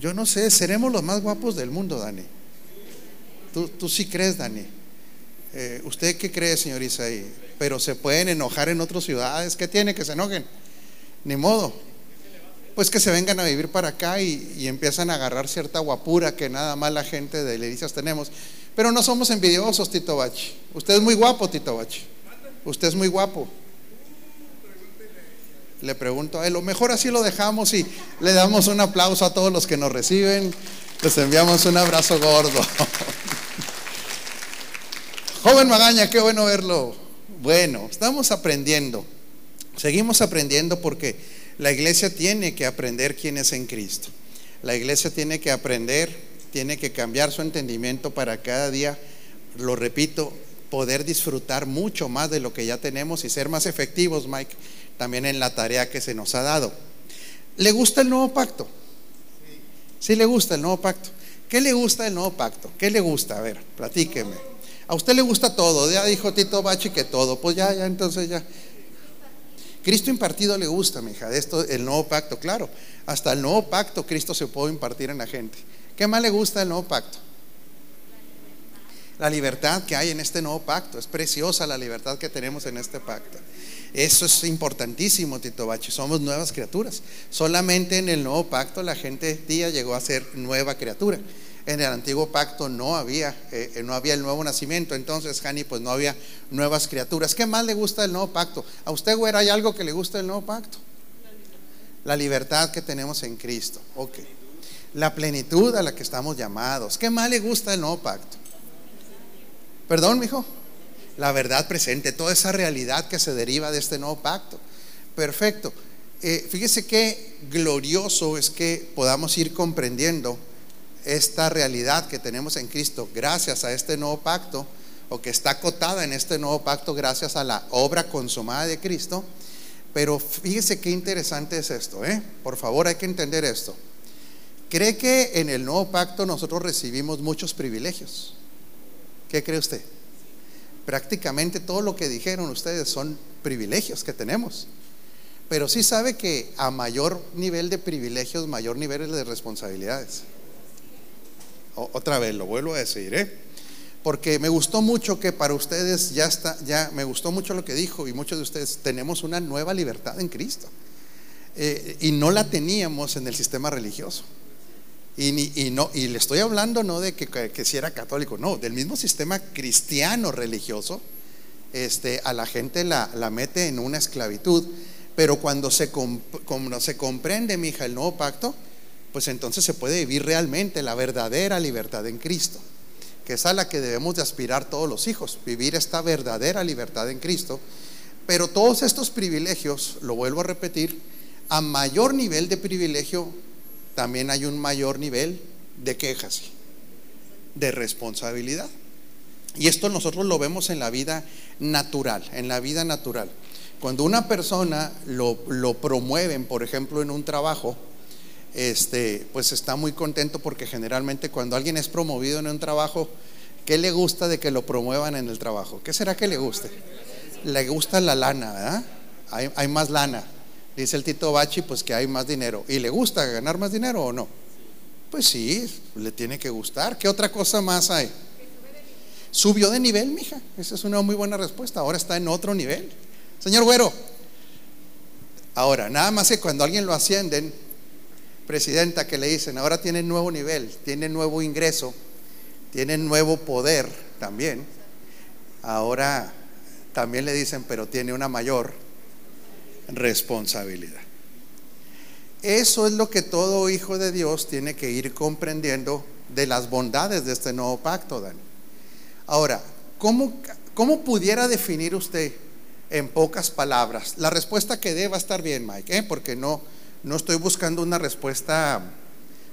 Yo no sé, seremos los más guapos del mundo, Dani. Tú, tú sí crees, Dani. Eh, ¿Usted qué cree, señor Isaí? Pero se pueden enojar en otras ciudades. ¿Qué tiene que se enojen? Ni modo. Pues que se vengan a vivir para acá y, empiezan a agarrar cierta guapura que nada más la gente de Ledicias tenemos. Pero no somos envidiosos, Tito Bachi. Usted es muy guapo, Tito Bachi. Usted es muy guapo. Le pregunto a él, lo mejor así lo dejamos y le damos un aplauso a todos los que nos reciben. Les enviamos un abrazo gordo. Joven Magaña, qué bueno verlo. Bueno, estamos aprendiendo. Seguimos aprendiendo porque la iglesia tiene que aprender quién es en Cristo. La iglesia tiene que aprender, tiene que cambiar su entendimiento para cada día, lo repito, poder disfrutar mucho más de lo que ya tenemos y ser más efectivos, Mike, también en la tarea que se nos ha dado. ¿Le gusta el nuevo pacto? Sí le gusta el nuevo pacto. ¿Qué le gusta el nuevo pacto? ¿Qué le gusta? A ver, platíqueme. A usted le gusta todo, ya dijo Tito Bachi que todo, pues ya, ya, entonces ya. Cristo impartido le gusta, mi hija, de esto, el nuevo pacto, claro. Hasta el nuevo pacto Cristo se puede impartir en la gente. ¿Qué más le gusta el nuevo pacto? La libertad que hay en este nuevo pacto. Es preciosa la libertad que tenemos en este pacto. Eso es importantísimo, Tito Bachi. Somos nuevas criaturas. Solamente en el nuevo pacto la gente día llegó a ser nueva criatura en el antiguo pacto no había, eh, no había el nuevo nacimiento, entonces, Hani, pues no había nuevas criaturas. ¿Qué más le gusta del nuevo pacto? ¿A usted, güera, hay algo que le gusta del nuevo pacto? La libertad que tenemos en Cristo. Ok. La plenitud a la que estamos llamados. ¿Qué más le gusta del nuevo pacto? Perdón, mijo. La verdad presente, toda esa realidad que se deriva de este nuevo pacto. Perfecto. Eh, fíjese qué glorioso es que podamos ir comprendiendo esta realidad que tenemos en Cristo gracias a este nuevo pacto, o que está acotada en este nuevo pacto gracias a la obra consumada de Cristo. Pero fíjese qué interesante es esto, ¿eh? Por favor, hay que entender esto. ¿Cree que en el nuevo pacto nosotros recibimos muchos privilegios? ¿Qué cree usted? Prácticamente todo lo que dijeron ustedes son privilegios que tenemos. Pero sí sabe que a mayor nivel de privilegios, mayor nivel de responsabilidades. Otra vez, lo vuelvo a decir, ¿eh? Porque me gustó mucho que para ustedes ya está, ya me gustó mucho lo que dijo y muchos de ustedes tenemos una nueva libertad en Cristo. Eh, y no la teníamos en el sistema religioso. Y, no, y le estoy hablando no de que, si era católico, no, del mismo sistema cristiano religioso, este, a la gente la, mete en una esclavitud. Pero cuando se, cuando se comprende, mi hija, el nuevo pacto, pues entonces se puede vivir realmente la verdadera libertad en Cristo, que es a la que debemos de aspirar todos los hijos, vivir esta verdadera libertad en Cristo. Pero todos estos privilegios, lo vuelvo a repetir, a mayor nivel de privilegio, también hay un mayor nivel de quejas, de responsabilidad. Y esto nosotros lo vemos en la vida natural, en la vida natural. Cuando una persona lo, lo promueven, por ejemplo, en un trabajo, este, pues está muy contento porque generalmente cuando alguien es promovido en un trabajo, ¿qué le gusta de que lo promuevan en el trabajo? ¿Qué será que le guste? Le gusta la lana, ¿verdad? Hay, más lana. Dice el Tito Bachi, pues que hay más dinero. ¿Y le gusta ganar más dinero o no? Pues sí, le tiene que gustar. ¿Qué otra cosa más hay? Subió de nivel, mija. Esa es una muy buena respuesta. Ahora está en otro nivel. Señor Güero, ahora, nada más que cuando alguien lo ascienden, presidenta que le dicen, ahora tiene nuevo nivel, tiene nuevo ingreso, tiene nuevo poder también. Ahora también le dicen, pero tiene una mayor responsabilidad. Eso es lo que todo hijo de Dios tiene que ir comprendiendo de las bondades de este nuevo pacto, Dani. Ahora, ¿cómo, cómo pudiera definir usted en pocas palabras? La respuesta que dé va a estar bien, Mike, ¿eh? porque no, no estoy buscando una respuesta,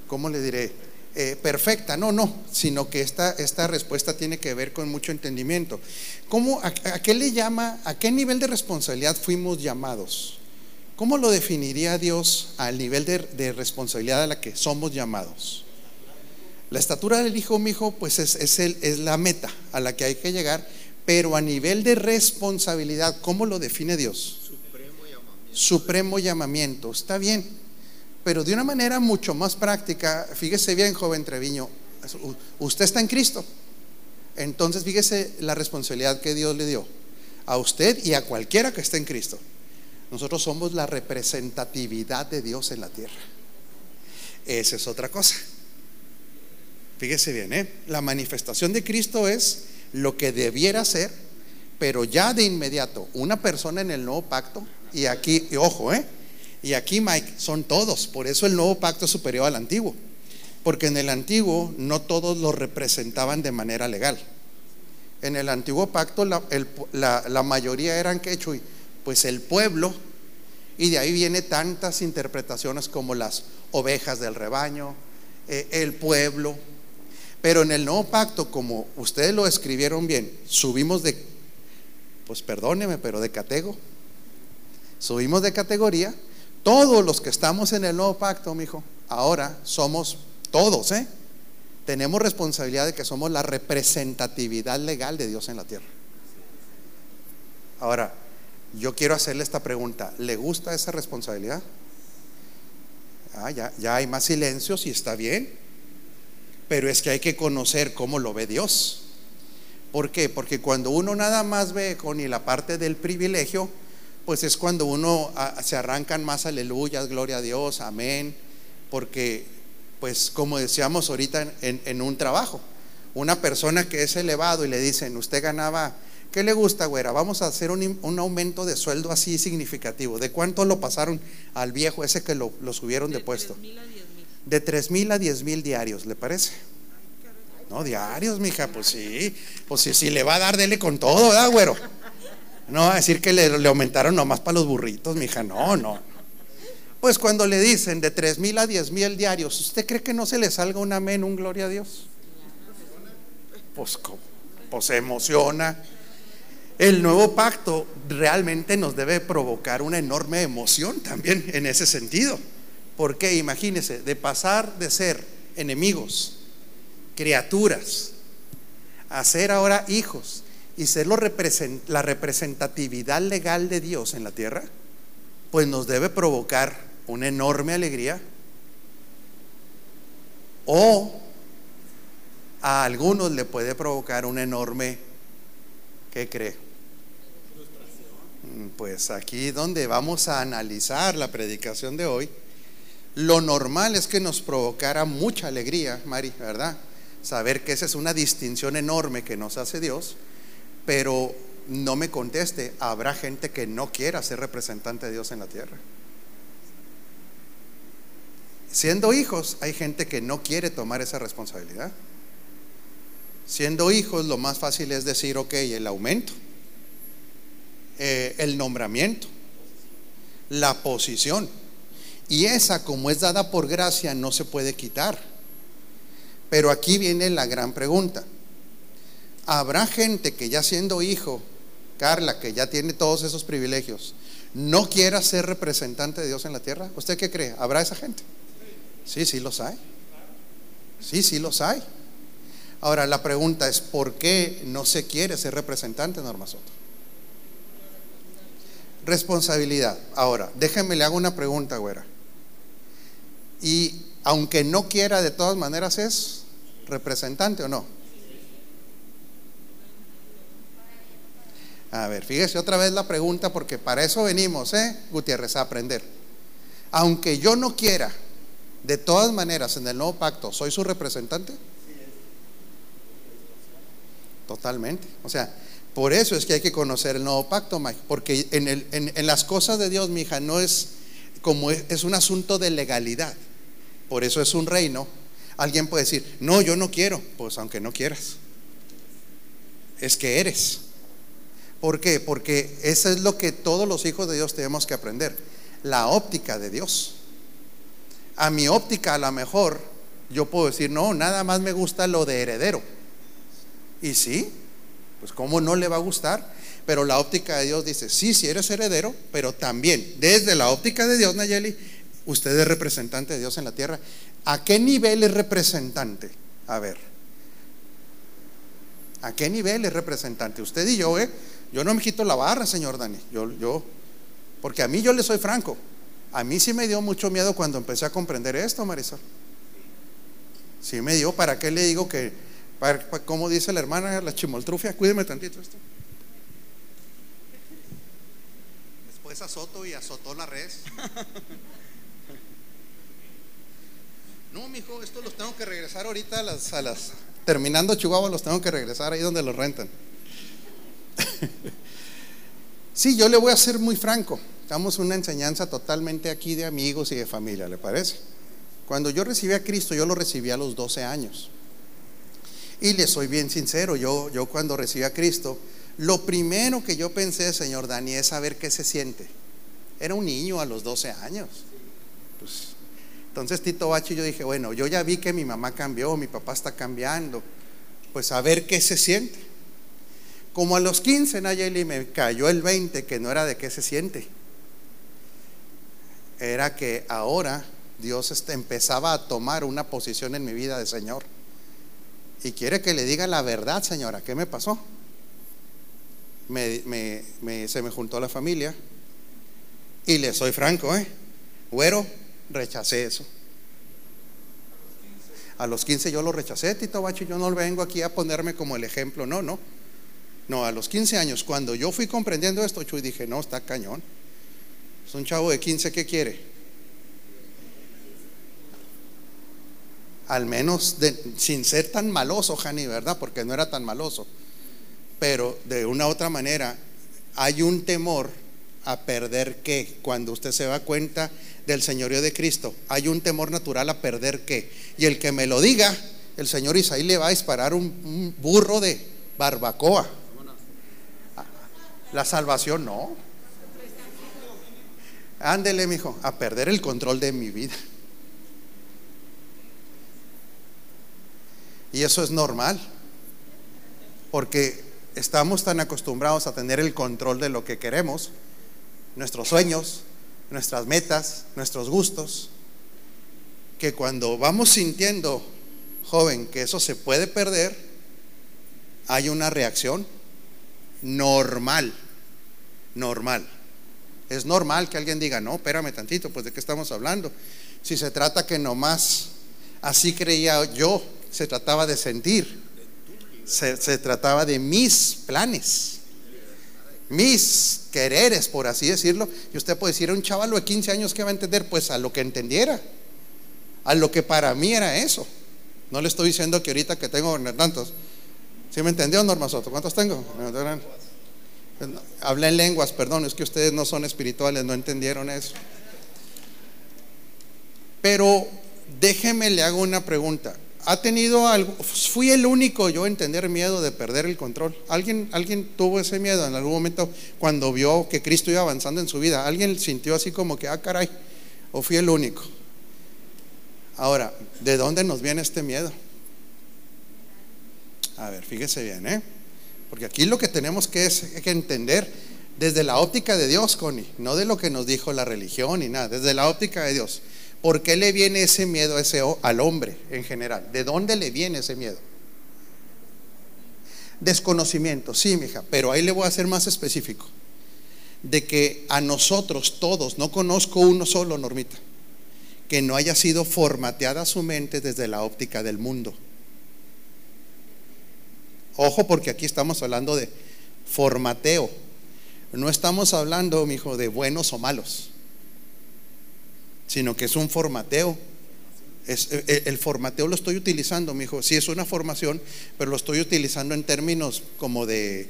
¿cómo le diré? Eh, perfecta, no, no, sino que esta, esta respuesta tiene que ver con mucho entendimiento. ¿Cómo, a, qué le llama, a qué nivel de responsabilidad fuimos llamados? ¿Cómo lo definiría Dios al nivel de, responsabilidad a la que somos llamados? La estatura del hijo, mi hijo, pues es, es, el, es la meta a la que hay que llegar, pero a nivel de responsabilidad, ¿cómo lo define Dios? supremo llamamiento. Está bien, Pero de una manera mucho más práctica, fíjese bien, joven Treviño, usted está en Cristo. Entonces, fíjese la responsabilidad que Dios le dio a usted y a cualquiera que esté en Cristo. Nosotros somos la representatividad de Dios en la tierra. Esa es otra cosa. Fíjese bien, ¿eh? la manifestación de Cristo es lo que debiera ser, pero ya de inmediato, una persona en el nuevo pacto, y aquí, ojo, ¿eh? Y aquí Mike, son todos, por eso el nuevo pacto es superior al antiguo, porque en el antiguo no todos lo representaban de manera legal. En el antiguo pacto la, mayoría eran quechua, pues el pueblo, y de ahí viene tantas interpretaciones como las ovejas del rebaño, eh, el pueblo. Pero en el nuevo pacto, como ustedes lo escribieron bien, subimos de, pues perdóneme, pero de catego. Subimos de categoría. Todos los que estamos en el nuevo pacto, mi hijo, ahora somos todos, ¿eh? Tenemos responsabilidad de que somos la representatividad legal de Dios en la tierra. Ahora, yo quiero hacerle esta pregunta. ¿Le gusta esa responsabilidad? Ah, ya, ya hay más silencios y está bien. Pero es que hay que conocer cómo lo ve Dios. ¿Por qué? Porque cuando uno nada más ve con la parte del privilegio, pues es cuando uno ah, se arrancan más aleluyas, gloria a Dios, amén. Porque, pues como decíamos ahorita en, en un trabajo, una persona que es elevado y le dicen, usted ganaba ¿Qué le gusta, güera? Vamos a hacer un, aumento de sueldo así significativo. ¿De cuánto lo pasaron al viejo ese que lo, subieron de, puesto? De 3 mil a 10 mil diarios, ¿le parece? No, diarios, mija, pues sí. Pues sí, si le va a dar, dele con todo, ¿verdad, güero? No a decir que le, le aumentaron nomás para los burritos, mija, no, no. Pues cuando le dicen de 3 mil a 10 mil diarios, ¿usted cree que no se le salga un amén, un gloria a Dios? Pues, pues se emociona. El nuevo pacto realmente nos debe provocar una enorme emoción también en ese sentido. Porque imagínense, de pasar de ser enemigos, criaturas, a ser ahora hijos y ser la representatividad legal de Dios en la tierra, pues nos debe provocar una enorme alegría. O a algunos le puede provocar una enorme, ¿qué cree? pues aquí donde vamos a analizar la predicación de hoy, lo normal es que nos provocara mucha alegría, Mari, ¿verdad? Saber que esa es una distinción enorme que nos hace Dios, pero no me conteste, habrá gente que no quiera ser representante de Dios en la tierra. Siendo hijos, hay gente que no quiere tomar esa responsabilidad. Siendo hijos, lo más fácil es decir, ok, el aumento eh, el nombramiento, la posición. Y esa, como es dada por gracia, no se puede quitar. Pero aquí viene la gran pregunta. ¿Habrá gente que ya siendo hijo, Carla, que ya tiene todos esos privilegios, no quiera ser representante de Dios en la tierra? ¿Usted qué cree? ¿Habrá esa gente? Sí, sí los hay. Sí, sí los hay. Ahora la pregunta es, ¿por qué no se quiere ser representante, Norma Soto? Responsabilidad. Ahora, déjenme le hago una pregunta, güera. Y aunque no quiera, de todas maneras es representante o no. A ver, fíjese otra vez la pregunta porque para eso venimos, ¿eh? Gutiérrez, a aprender. Aunque yo no quiera, de todas maneras, en el nuevo pacto, ¿soy su representante? Totalmente. O sea, por eso es que hay que conocer el nuevo pacto, Mike, porque en, las cosas de Dios, mi hija, no es como es, un asunto de legalidad. Por eso es un reino. Alguien puede decir, no, yo no quiero. Pues aunque no quieras, es que eres. ¿Por qué? Porque eso es lo que todos los hijos de Dios tenemos que aprender. La óptica de Dios. A mi óptica, a lo mejor, yo puedo decir, no, nada más me gusta lo de heredero. Y sí, pues cómo no le va a gustar. Pero la óptica de Dios dice, sí, si eres heredero, pero también desde la óptica de Dios, Nayeli, usted es representante de Dios en la tierra. ¿A qué nivel es representante? A ver. ¿A qué nivel es representante? Usted y yo, ¿eh? Yo no me quito la barra, señor Dani. Yo, yo, porque a mí yo le soy franco. A mí sí me dio mucho miedo cuando empecé a comprender esto, Marisol. Sí me dio, ¿para qué le digo que, como dice la hermana, la chimoltrufia, cuídeme tantito esto? Después azoto y azotó la res. No, mijo, esto los tengo que regresar ahorita a las, a las terminando Chihuahua, los tengo que regresar ahí donde los rentan. sí, yo le voy a ser muy franco. Estamos una enseñanza totalmente aquí de amigos y de familia, ¿le parece? Cuando yo recibí a Cristo, yo lo recibí a los 12 años. Y le soy bien sincero, yo, yo cuando recibí a Cristo, lo primero que yo pensé, señor Dani, es saber qué se siente. Era un niño a los 12 años. Pues, entonces Tito Bachi yo dije, bueno, yo ya vi que mi mamá cambió, mi papá está cambiando, pues a ver qué se siente. Como a los 15, Nayeli, me cayó el 20, que no era de qué se siente. Era que ahora Dios este, empezaba a tomar una posición en mi vida de Señor. Y quiere que le diga la verdad, señora, ¿qué me pasó? se me juntó la familia. Y le soy franco, ¿eh? Güero, rechacé eso. A los 15 yo lo rechacé, Tito Bacho, yo no vengo aquí a ponerme como el ejemplo, no, no. No, a los 15 años, cuando yo fui comprendiendo esto, Chuy, dije, no, está cañón. Es un chavo de 15, ¿qué quiere? Al menos sin ser tan maloso, Jani, ¿verdad? Porque no era tan maloso. Pero de una u otra manera, hay un temor a perder qué cuando usted se da cuenta del señorío de Cristo. Hay un temor natural a perder qué. Y el que me lo diga, el señor Isaí le va a disparar un, burro de barbacoa. La salvación no. Ándele, mijo, a perder el control de mi vida. Y eso es normal, porque estamos tan acostumbrados a tener el control de lo que queremos, nuestros sueños, nuestras metas, nuestros gustos, que cuando vamos sintiendo, joven, que eso se puede perder, hay una reacción normal, normal. Es normal que alguien diga, no, espérame tantito, pues de qué estamos hablando. Si se trata que nomás así creía yo, se trataba de sentir, se, se trataba de mis planes mis quereres, por así decirlo. Y usted puede decir, un chaval de 15 años que va a entender, pues a lo que entendiera, a lo que para mí era eso. No le estoy diciendo que ahorita que tengo tantos. ¿Sí me entendió, Norma Soto? ¿Cuántos tengo? Hablé en lenguas, perdón, es que ustedes no son espirituales, no entendieron eso. Pero déjeme le hago una pregunta ha tenido algo, fui el único yo en tener miedo de perder el control. ¿Alguien, alguien tuvo ese miedo en algún momento cuando vio que Cristo iba avanzando en su vida. ¿Alguien sintió así como que, ah, caray, o fui el único? Ahora, ¿de dónde nos viene este miedo? A ver, fíjese bien, ¿eh? Porque aquí lo que tenemos que es que entender desde la óptica de Dios, Connie, no de lo que nos dijo la religión ni nada, desde la óptica de Dios. ¿Por qué le viene ese miedo ese, al hombre en general? ¿De dónde le viene ese miedo? Desconocimiento, sí, mija, pero ahí le voy a ser más específico. De que a nosotros todos, no conozco uno solo, Normita, que no haya sido formateada su mente desde la óptica del mundo. Ojo, porque aquí estamos hablando de formateo. No estamos hablando, mijo, de buenos o malos sino que es un formateo. Eh, eh, el, formateo lo estoy utilizando, mi hijo. Sí, es una formación, pero lo estoy utilizando en términos como de,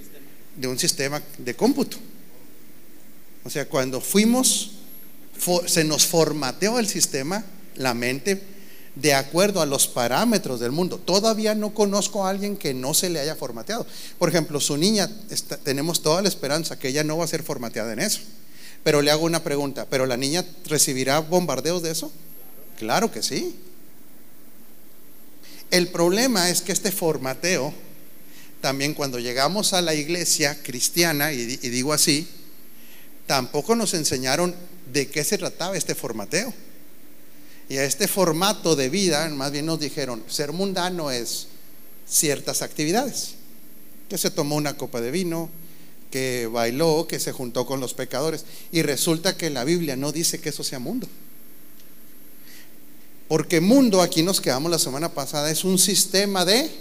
de un sistema de cómputo. O sea, cuando fuimos, se nos formateó el sistema, la mente, de acuerdo a los parámetros del mundo. Todavía no conozco a alguien que no se le haya formateado. Por ejemplo, su niña, tenemos toda la esperanza que ella no va a ser formateada en eso. Pero le hago una pregunta, ¿pero la niña recibirá bombardeos de eso? Claro que sí. El problema es que este formateo, también cuando llegamos a la iglesia cristiana, y, digo así, tampoco nos enseñaron de qué se trataba este formateo. Y a este formato de vida, más bien nos dijeron, ser mundano es ciertas actividades. Que se tomó una copa de vino, que bailó, que se juntó con los pecadores. Y resulta que la Biblia no dice que eso sea mundo. Porque mundo, aquí nos quedamos la semana pasada, es un sistema de,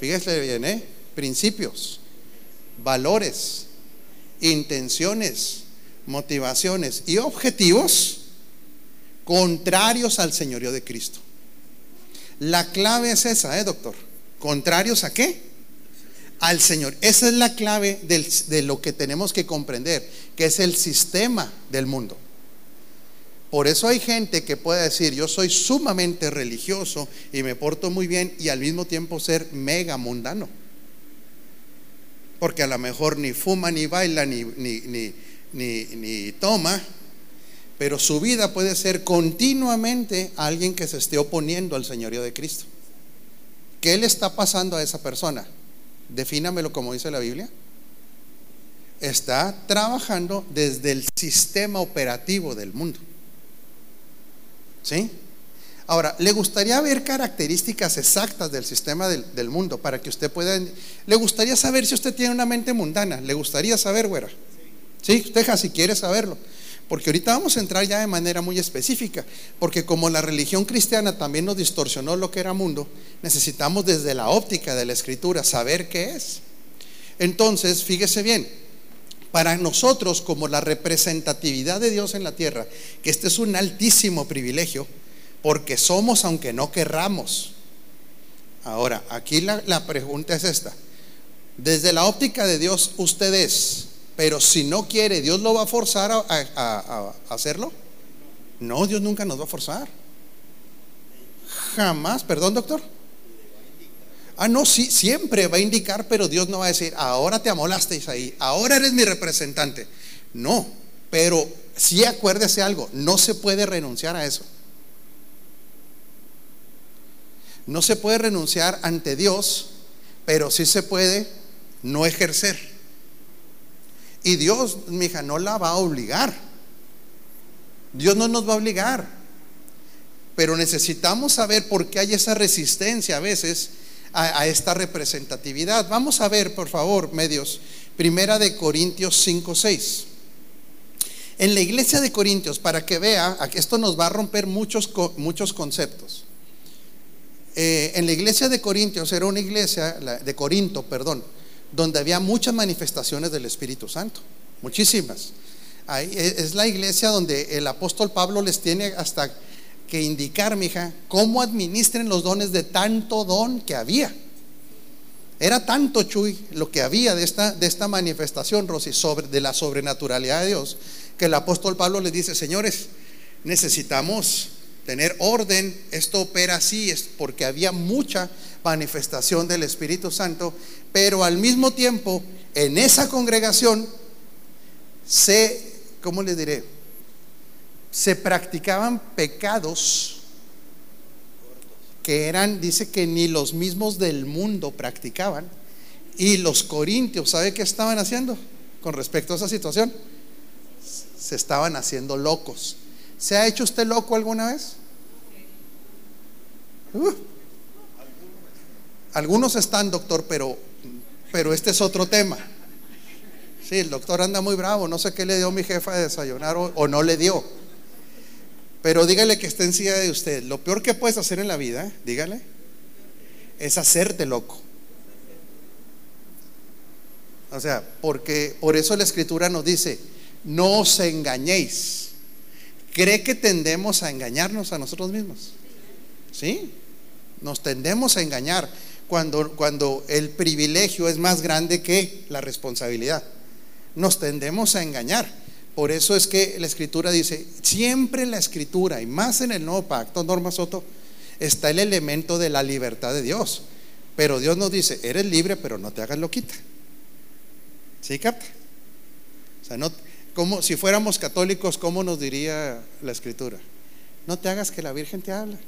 fíjese bien, ¿eh? principios, valores, intenciones, motivaciones y objetivos contrarios al señorío de Cristo. La clave es esa, ¿eh, doctor? ¿Contrarios a qué? Al Señor. Esa es la clave de lo que tenemos que comprender, que es el sistema del mundo. Por eso hay gente que puede decir, yo soy sumamente religioso y me porto muy bien y al mismo tiempo ser mega mundano. Porque a lo mejor ni fuma, ni baila, ni, ni, ni, ni toma, pero su vida puede ser continuamente alguien que se esté oponiendo al señorío de Cristo. ¿Qué le está pasando a esa persona? Defínamelo como dice la Biblia. Está trabajando desde el sistema operativo del mundo. ¿Sí? Ahora, ¿le gustaría ver características exactas del sistema del, mundo para que usted pueda... ¿Le gustaría saber si usted tiene una mente mundana? ¿Le gustaría saber, güera? Sí, usted si quiere saberlo. Porque ahorita vamos a entrar ya de manera muy específica, porque como la religión cristiana también nos distorsionó lo que era mundo, necesitamos desde la óptica de la escritura saber qué es. Entonces, fíjese bien, para nosotros como la representatividad de Dios en la tierra, que este es un altísimo privilegio, porque somos aunque no querramos. Ahora, aquí la, la pregunta es esta. Desde la óptica de Dios, usted es pero si no quiere, ¿Dios lo va a forzar a, hacerlo? No, Dios nunca nos va a forzar. Jamás, perdón, doctor. Ah, no, sí, siempre va a indicar, pero Dios no va a decir, ahora te amolasteis ahí, ahora eres mi representante. No, pero sí acuérdese algo, no se puede renunciar a eso. No se puede renunciar ante Dios, pero sí se puede no ejercer. Y Dios, mi hija, no la va a obligar. Dios no nos va a obligar. Pero necesitamos saber por qué hay esa resistencia a veces a, esta representatividad. Vamos a ver, por favor, medios. Primera de Corintios 5, 6. En la iglesia de Corintios, para que vea, esto nos va a romper muchos, muchos conceptos. Eh, en la iglesia de Corintios era una iglesia, de Corinto, perdón, donde había muchas manifestaciones del Espíritu Santo, muchísimas. Es la iglesia donde el apóstol Pablo les tiene hasta que indicar, mija, cómo administren los dones de tanto don que había. Era tanto, Chuy, lo que había de esta, de esta manifestación, Rosy, sobre, de la sobrenaturalidad de Dios, que el apóstol Pablo les dice, señores, necesitamos tener orden, esto opera así, es porque había mucha manifestación del Espíritu Santo, pero al mismo tiempo en esa congregación se, ¿cómo le diré? Se practicaban pecados que eran, dice que ni los mismos del mundo practicaban. Y los corintios, ¿sabe qué estaban haciendo con respecto a esa situación? Se estaban haciendo locos. ¿Se ha hecho usted loco alguna vez? Uh. Algunos están, doctor, pero, pero este es otro tema. Sí, el doctor anda muy bravo, no sé qué le dio mi jefa de desayunar o, no le dio. Pero dígale que esté en silla de usted. Lo peor que puedes hacer en la vida, dígale, es hacerte loco. O sea, porque por eso la escritura nos dice, no os engañéis. ¿Cree que tendemos a engañarnos a nosotros mismos? ¿Sí? Nos tendemos a engañar cuando, cuando el privilegio es más grande que la responsabilidad. Nos tendemos a engañar. Por eso es que la escritura dice, siempre en la escritura y más en el nuevo pacto, Norma Soto, está el elemento de la libertad de Dios. Pero Dios nos dice, eres libre, pero no te hagas loquita. ¿Sí, capta? O sea, no, como si fuéramos católicos, ¿cómo nos diría la escritura? No te hagas que la Virgen te habla.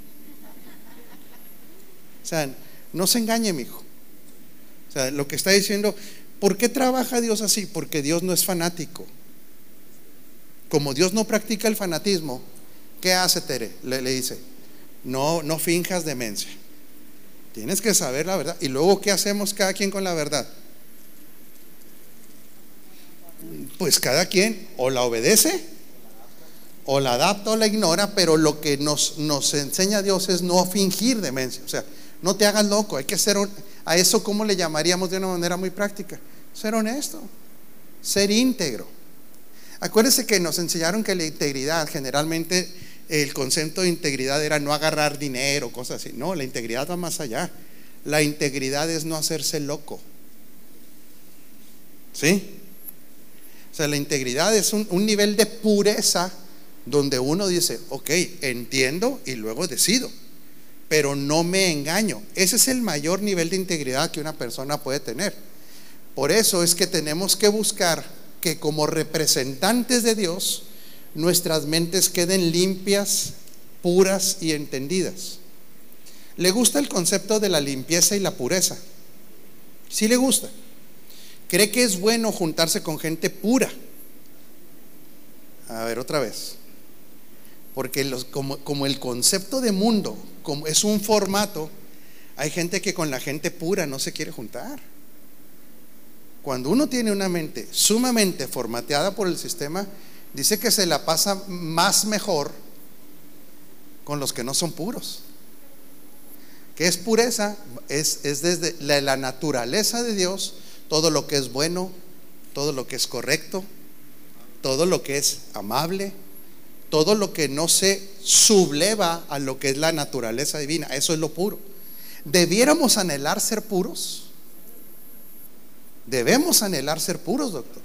O sea, no se engañe, mi hijo. O sea, lo que está diciendo, ¿por qué trabaja Dios así? Porque Dios no es fanático. Como Dios no practica el fanatismo, ¿qué hace Tere? Le, dice, no, no finjas demencia. Tienes que saber la verdad. Y luego, ¿qué hacemos cada quien con la verdad? pues cada quien o la obedece o la adapta o la ignora, pero lo que nos, nos enseña Dios es no fingir demencia. O sea, no te hagas loco, hay que ser, a eso cómo le llamaríamos de una manera muy práctica, ser honesto, ser íntegro. Acuérdense que nos enseñaron que la integridad, generalmente el concepto de integridad era no agarrar dinero, cosas así. No, la integridad va más allá. La integridad es no hacerse loco. ¿Sí? O sea, la integridad es un, un nivel de pureza donde uno dice, ok, entiendo y luego decido, pero no me engaño. Ese es el mayor nivel de integridad que una persona puede tener. Por eso es que tenemos que buscar que como representantes de Dios, nuestras mentes queden limpias, puras y entendidas. ¿Le gusta el concepto de la limpieza y la pureza? Sí le gusta. ¿Cree que es bueno juntarse con gente pura? A ver, otra vez. Porque como, el concepto de mundo es un formato, hay gente que con la gente pura no se quiere juntar. Cuando uno tiene una mente sumamente formateada por el sistema, dice que se la pasa más mejor con los que no son puros. ¿Qué es pureza? Es, es desde la naturaleza de Dios, todo lo que es bueno, todo lo que es correcto, todo lo que es amable, todo lo que no se subleva a lo que es la naturaleza divina. Eso es lo puro. ¿Debiéramos anhelar ser puros? Debemos anhelar ser puros, doctor.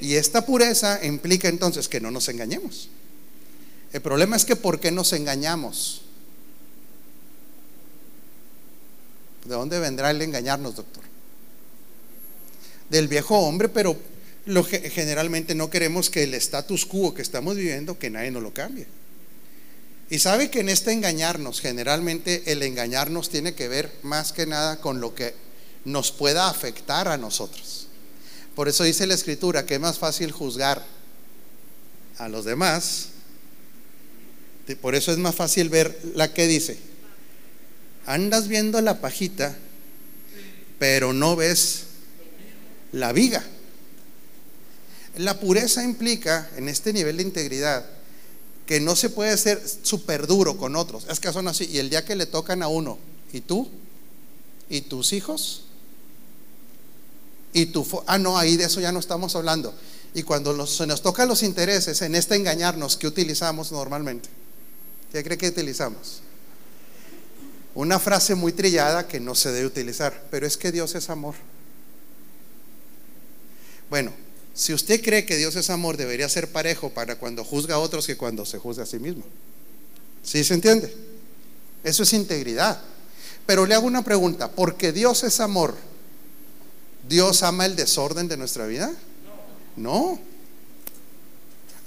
Y esta pureza implica entonces que no nos engañemos. El problema es que ¿por qué nos engañamos? ¿De dónde vendrá el engañarnos, doctor? Del viejo hombre, pero lo, generalmente no queremos que el status quo que estamos viviendo, que nadie nos lo cambie. Y sabe que en este engañarnos, generalmente el engañarnos tiene que ver más que nada con lo que nos pueda afectar a nosotros. Por eso dice la escritura que es más fácil juzgar a los demás. Por eso es más fácil ver la que dice, andas viendo la pajita, pero no ves la viga. La pureza implica, en este nivel de integridad, que no se puede ser súper duro con otros. Es que son así. Y el día que le tocan a uno, ¿y tú? ¿Y tus hijos? ¿Y tu ah, no, ahí de eso ya no estamos hablando. Y cuando se nos tocan los intereses en este engañarnos, ¿qué utilizamos normalmente? ¿Qué cree que utilizamos? Una frase muy trillada que no se debe utilizar, pero es que Dios es amor. Bueno, si usted cree que Dios es amor, debería ser parejo para cuando juzga a otros que cuando se juzga a sí mismo. ¿Sí se entiende? Eso es integridad. Pero le hago una pregunta, porque Dios es amor, ¿Dios ama el desorden de nuestra vida? No.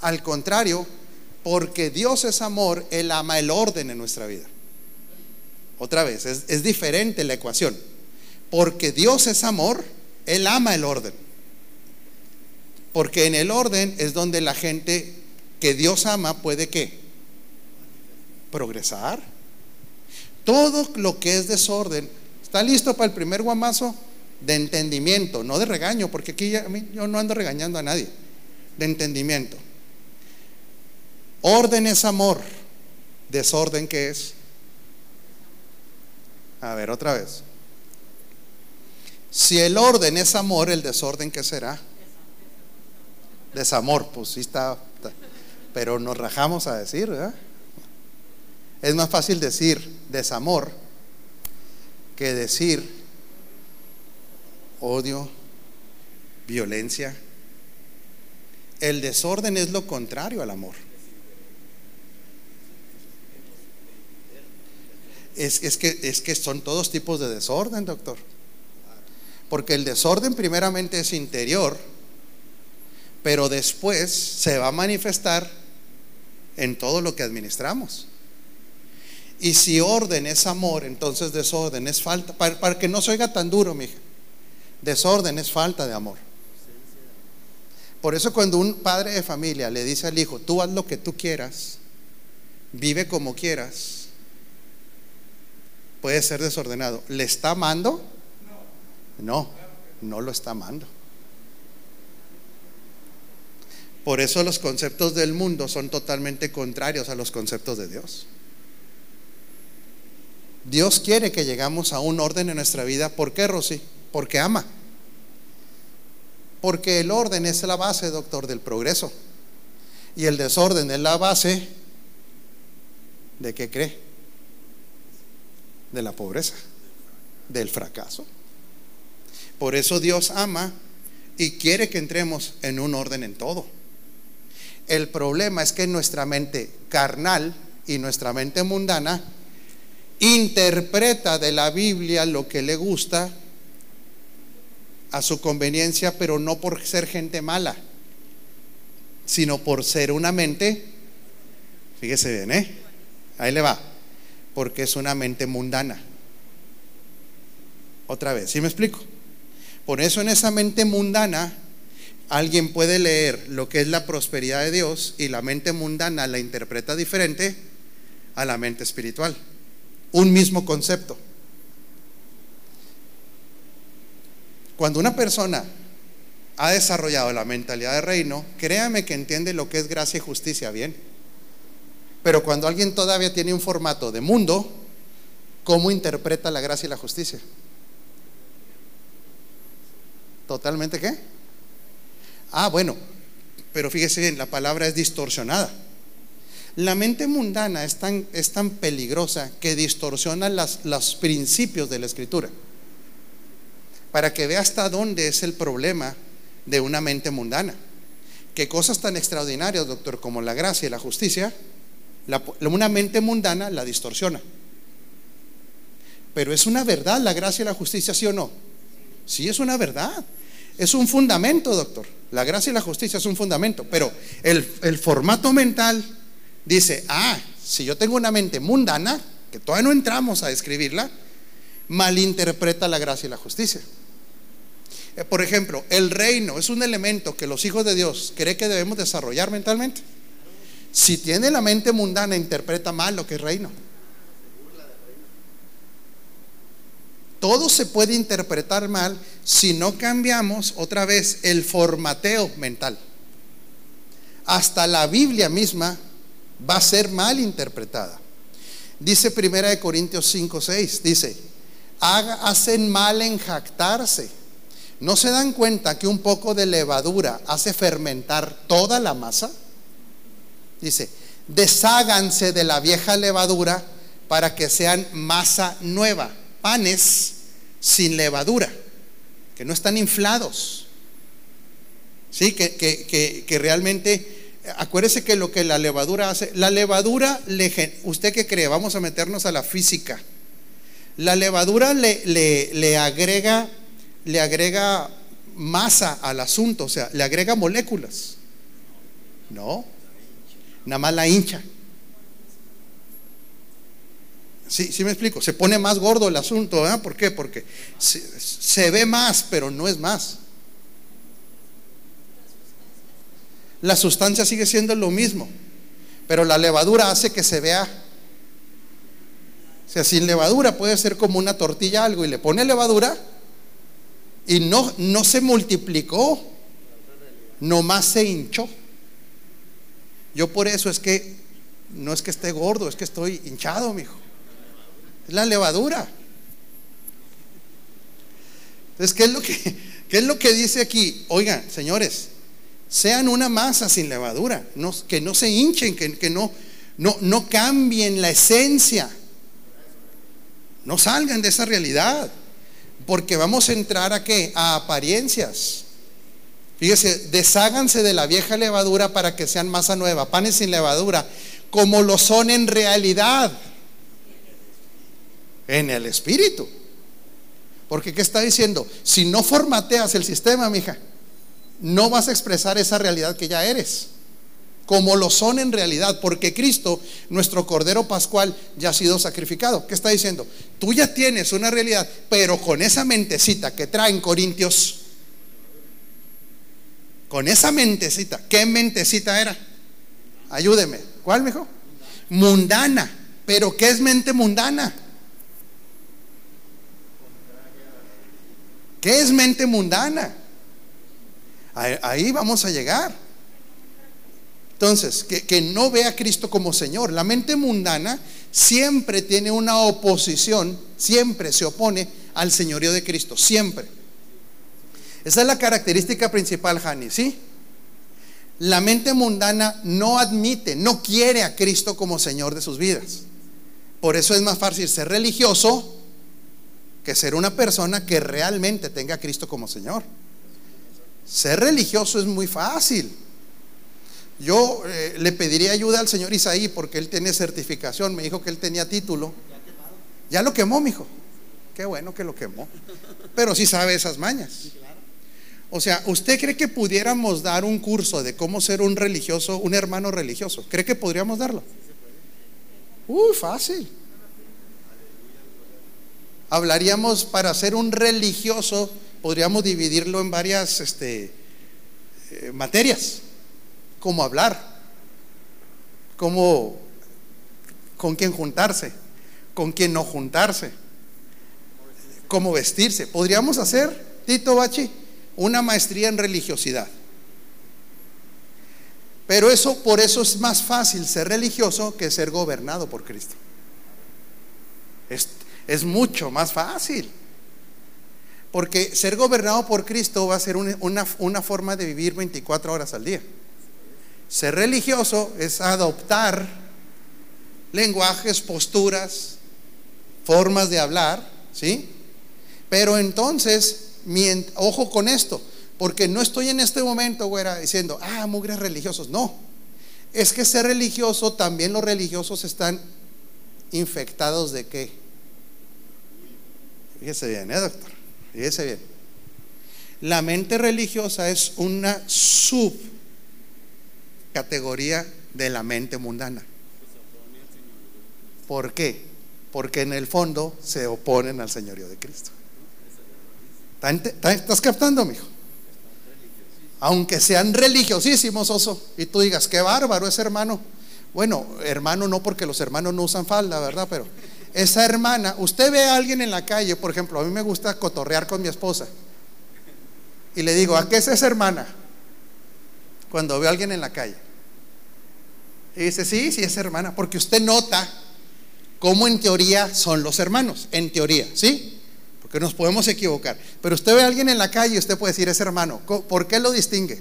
Al contrario, porque Dios es amor, Él ama el orden en nuestra vida. Otra vez, es, es diferente la ecuación. Porque Dios es amor, Él ama el orden. Porque en el orden es donde la gente que Dios ama puede qué? Progresar. Todo lo que es desorden, ¿está listo para el primer guamazo? De entendimiento, no de regaño, porque aquí yo no ando regañando a nadie. De entendimiento. Orden es amor. Desorden, ¿qué es? A ver, otra vez. Si el orden es amor, el desorden, ¿qué será? Desamor, pues sí está, pero nos rajamos a decir, ¿verdad? Es más fácil decir desamor que decir odio, violencia. El desorden es lo contrario al amor. Es, es, que, es que son todos tipos de desorden, doctor. Porque el desorden primeramente es interior pero después se va a manifestar en todo lo que administramos. Y si orden es amor, entonces desorden es falta, para, que no se oiga tan duro, mija, desorden es falta de amor. Por eso cuando un padre de familia le dice al hijo, tú haz lo que tú quieras, vive como quieras, puede ser desordenado. ¿Le está amando? No, no lo está amando. Por eso los conceptos del mundo son totalmente contrarios a los conceptos de Dios. Dios quiere que llegamos a un orden en nuestra vida. ¿Por qué, Rosy? Porque ama. Porque el orden es la base, doctor, del progreso. Y el desorden es la base de qué cree? De la pobreza, del fracaso. Por eso Dios ama y quiere que entremos en un orden en todo. El problema es que nuestra mente carnal y nuestra mente mundana interpreta de la Biblia lo que le gusta a su conveniencia, pero no por ser gente mala, sino por ser una mente, fíjese bien, ¿eh? Ahí le va, porque es una mente mundana. Otra vez, ¿sí me explico? Por eso en esa mente mundana alguien puede leer lo que es la prosperidad de Dios y la mente mundana la interpreta diferente a la mente espiritual. Un mismo concepto. Cuando una persona ha desarrollado la mentalidad de reino, créame que entiende lo que es gracia y justicia bien. Pero cuando alguien todavía tiene un formato de mundo, ¿cómo interpreta la gracia y la justicia? ¿Totalmente qué? Ah, bueno, pero fíjese bien, la palabra es distorsionada. La mente mundana es tan, es tan peligrosa que distorsiona los principios de la escritura. Para que vea hasta dónde es el problema de una mente mundana. Que cosas tan extraordinarias, doctor, como la gracia y la justicia, una mente mundana la distorsiona. Pero es una verdad la gracia y la justicia, ¿sí o no? Sí, es una verdad. Es un fundamento, doctor. La gracia y la justicia es un fundamento. Pero el, formato mental dice, ah, si yo tengo una mente mundana, que todavía no entramos a describirla, malinterpreta la gracia y la justicia. Eh, por ejemplo, el reino es un elemento que los hijos de Dios creen que debemos desarrollar mentalmente. Si tiene la mente mundana, interpreta mal lo que es reino. Todo se puede interpretar mal si no cambiamos otra vez el formateo mental. Hasta la Biblia misma va a ser mal interpretada. Dice Primera de Corintios 5, 6, dice, hacen mal en jactarse. ¿No se dan cuenta que un poco de levadura hace fermentar toda la masa? Dice, desháganse de la vieja levadura para que sean masa nueva panes sin levadura, que no están inflados. Sí, que, que, realmente, acuérdese que lo que la levadura hace, la levadura, le, ¿usted qué cree? Vamos a meternos a la física. La levadura le, le, le agrega, le agrega masa al asunto, o sea, le agrega moléculas. No, nada más la hincha. Sí, sí me explico. Se pone más gordo el asunto, ¿verdad? ¿Por qué? Porque se, ve más, pero no es más. La sustancia sigue siendo lo mismo, pero la levadura hace que se vea. O sea, sin levadura puede ser como una tortilla algo y le pone levadura y no, no se multiplicó, nomás se hinchó. Yo por eso es que no es que esté gordo, es que estoy hinchado, mijo. Es la levadura. Entonces, ¿qué es lo que, qué es lo que dice aquí? Oigan, señores, sean una masa sin levadura, que no se hinchen, que, no, no, no cambien la esencia. No salgan de esa realidad, porque vamos a entrar a qué? A apariencias. Fíjese, desháganse de la vieja levadura para que sean masa nueva, panes sin levadura, como lo son en realidad en el espíritu. Porque ¿qué está diciendo? Si no formateas el sistema, mija, no vas a expresar esa realidad que ya eres. Como lo son en realidad, porque Cristo, nuestro Cordero Pascual, ya ha sido sacrificado. ¿Qué está diciendo? Tú ya tienes una realidad, pero con esa mentecita que traen Corintios, con esa mentecita, ¿qué mentecita era? Ayúdeme. ¿Cuál, mijo? Mundana. ¿Pero qué es mente mundana? ¿Qué es mente mundana? Ahí vamos a llegar. Entonces, que, no ve a Cristo como Señor. La mente mundana siempre tiene una oposición, siempre se opone al señorío de Cristo, siempre. Esa es la característica principal, Hani, ¿sí? La mente mundana no admite, no quiere a Cristo como Señor de sus vidas. Por eso es más fácil ser religioso que ser una persona que realmente tenga a Cristo como Señor. Ser religioso es muy fácil. Yo eh, le pediría ayuda al señor Isaí porque él tiene certificación. Me dijo que él tenía título. Ya lo quemó, mijo. Qué bueno que lo quemó. Pero sí sabe esas mañas. O sea, ¿usted cree que pudiéramos dar un curso de cómo ser un religioso, un hermano religioso? ¿Cree que podríamos darlo? Uy, fácil. Hablaríamos para ser un religioso, podríamos dividirlo en varias este, eh, materias. Cómo hablar, cómo, con quién juntarse, con quién no juntarse, cómo vestirse. Podríamos hacer, Tito Bachi, una maestría en religiosidad. Pero eso, por eso es más fácil ser religioso que ser gobernado por Cristo. Es, es mucho más fácil. Porque ser gobernado por Cristo va a ser una, forma de vivir 24 horas al día. Ser religioso es adoptar lenguajes, posturas, formas de hablar, ¿sí? Pero entonces ojo con esto, porque no estoy en este momento, güera, diciendo, ah, mugres religiosos. No, es que ser religioso, también los religiosos están infectados de qué. Fíjese bien, ¿eh, doctor? Fíjese bien. La mente religiosa es una subcategoría de la mente mundana. ¿Por qué? Porque en el fondo se oponen al señorío de Cristo. ¿Estás captando, mijo? Aunque sean religiosísimos, oso, y tú digas, qué bárbaro ese hermano. Bueno, hermano no porque los hermanos no usan falda, ¿verdad? Pero esa hermana, usted ve a alguien en la calle, por ejemplo, a mí me gusta cotorrear con mi esposa. Y le digo, ¿a qué es esa hermana? Cuando veo a alguien en la calle. Y dice, sí, sí es hermana, porque usted nota cómo en teoría son los hermanos, en teoría, ¿sí? que nos podemos equivocar. Pero usted ve a alguien en la calle y usted puede decir, es hermano. ¿Por qué lo distingue?